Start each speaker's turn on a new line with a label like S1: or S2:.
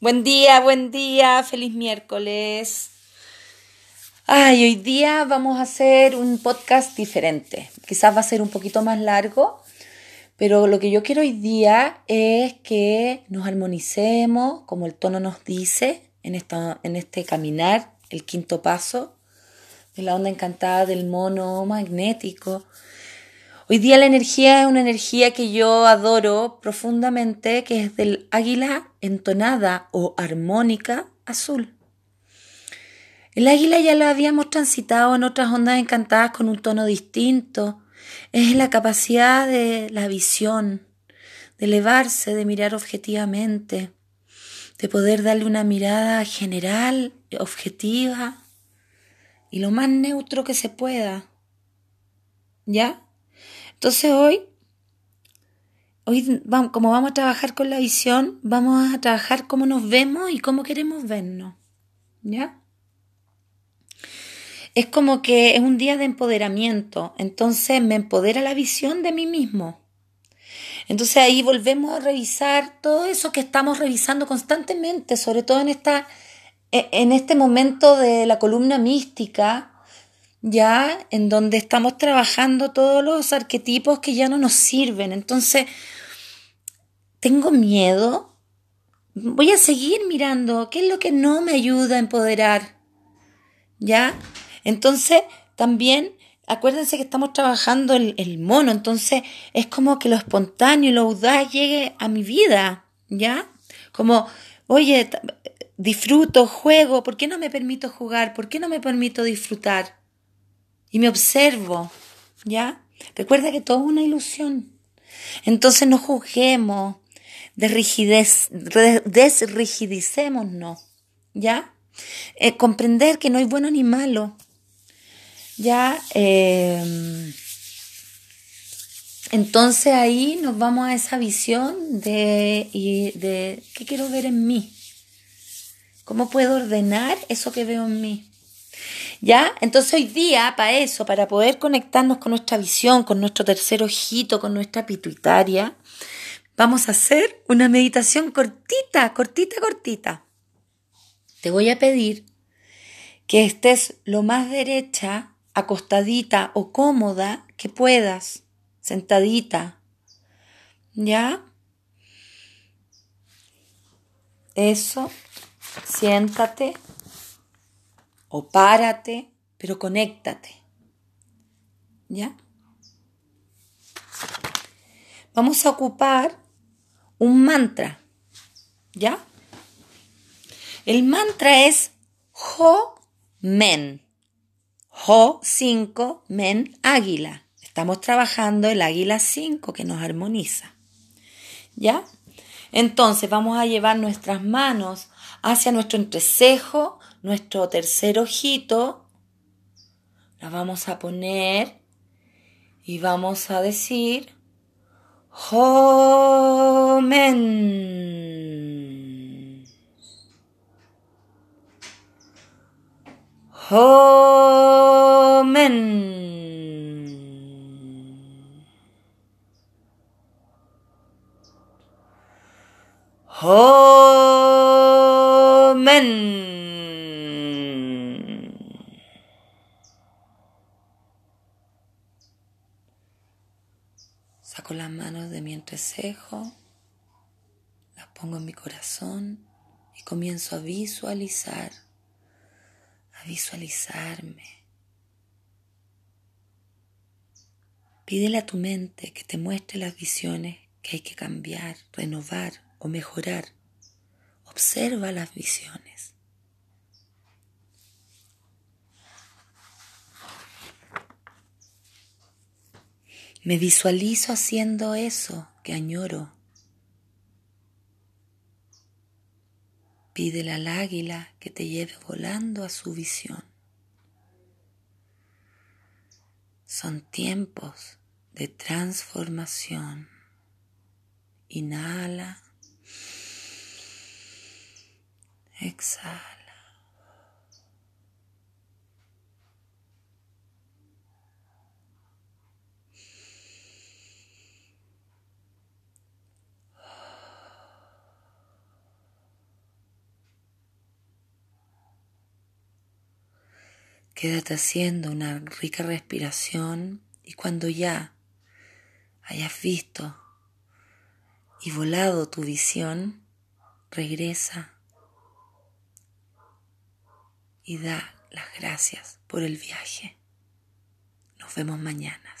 S1: Buen día, buen día, feliz miércoles. Ay, hoy día vamos a hacer un podcast diferente. Quizás va a ser un poquito más largo, pero lo que yo quiero hoy día es que nos armonicemos, como el tono nos dice, en, esta, en este caminar, el quinto paso de la onda encantada del mono magnético Hoy día la energía es una energía que yo adoro profundamente, que es del águila entonada o armónica azul. El águila ya lo habíamos transitado en otras ondas encantadas con un tono distinto. Es la capacidad de la visión, de elevarse, de mirar objetivamente, de poder darle una mirada general, objetiva y lo más neutro que se pueda. ¿Ya? Entonces hoy, hoy como vamos a trabajar con la visión, vamos a trabajar cómo nos vemos y cómo queremos vernos. ¿Ya? Es como que es un día de empoderamiento, entonces me empodera la visión de mí mismo. Entonces ahí volvemos a revisar todo eso que estamos revisando constantemente, sobre todo en, esta, e, en este momento de la columna mística, ya en donde estamos trabajando todos los arquetipos que ya no nos sirven. Entonces, tengo miedo. Voy a seguir mirando qué es lo que no me ayuda a empoderar. ¿Ya? Entonces, también acuérdense que estamos trabajando el, el, mono, entonces es como que lo espontáneo y lo audaz llegue a mi vida, ¿ya? Como, oye, disfruto, juego, ¿por qué no me permito jugar? ¿Por qué no me permito disfrutar? Y me observo, ¿ya? Recuerda que todo es una ilusión. Entonces no juzguemos, desrigidicémonos, ¿ya? Eh, comprender que no hay bueno ni malo, ¿ya? Em, entonces ahí nos vamos a esa visión de, de qué quiero ver en mí, cómo puedo ordenar eso que veo en mí. ¿Ya? Entonces hoy día, para eso, para poder conectarnos con nuestra visión, con nuestro tercer ojito, con nuestra pituitaria, vamos a hacer una meditación cortita, cortita, cortita. Te voy a pedir que estés lo más derecha, acostadita o cómoda que puedas, sentadita. ¿Ya? Eso, siéntate o párate, pero conéctate. ¿Ya? Vamos a ocupar un mantra. ¿Ya? El mantra es Ho Men. Ho 5, Men águila. Estamos trabajando el águila 5 que nos armoniza. ¿Ya? Entonces vamos a llevar nuestras manos hacia nuestro entrecejo nuestro tercer ojito, la vamos a poner y vamos a decir Homen. Homen. Homen. Saco las manos de mi entrecejo, las pongo en mi corazón y comienzo a visualizar, a visualizarme. Pídele a tu mente que te muestre las visiones que hay que cambiar, renovar o mejorar. Observa las visiones. Me visualizo haciendo eso que añoro. Pídele al águila que te lleve volando a su visión. Son tiempos de transformación. Inhala. Exhala. Quédate haciendo una rica respiración y cuando ya hayas visto y volado tu visión, regresa y da las gracias por el viaje. Nos vemos mañana.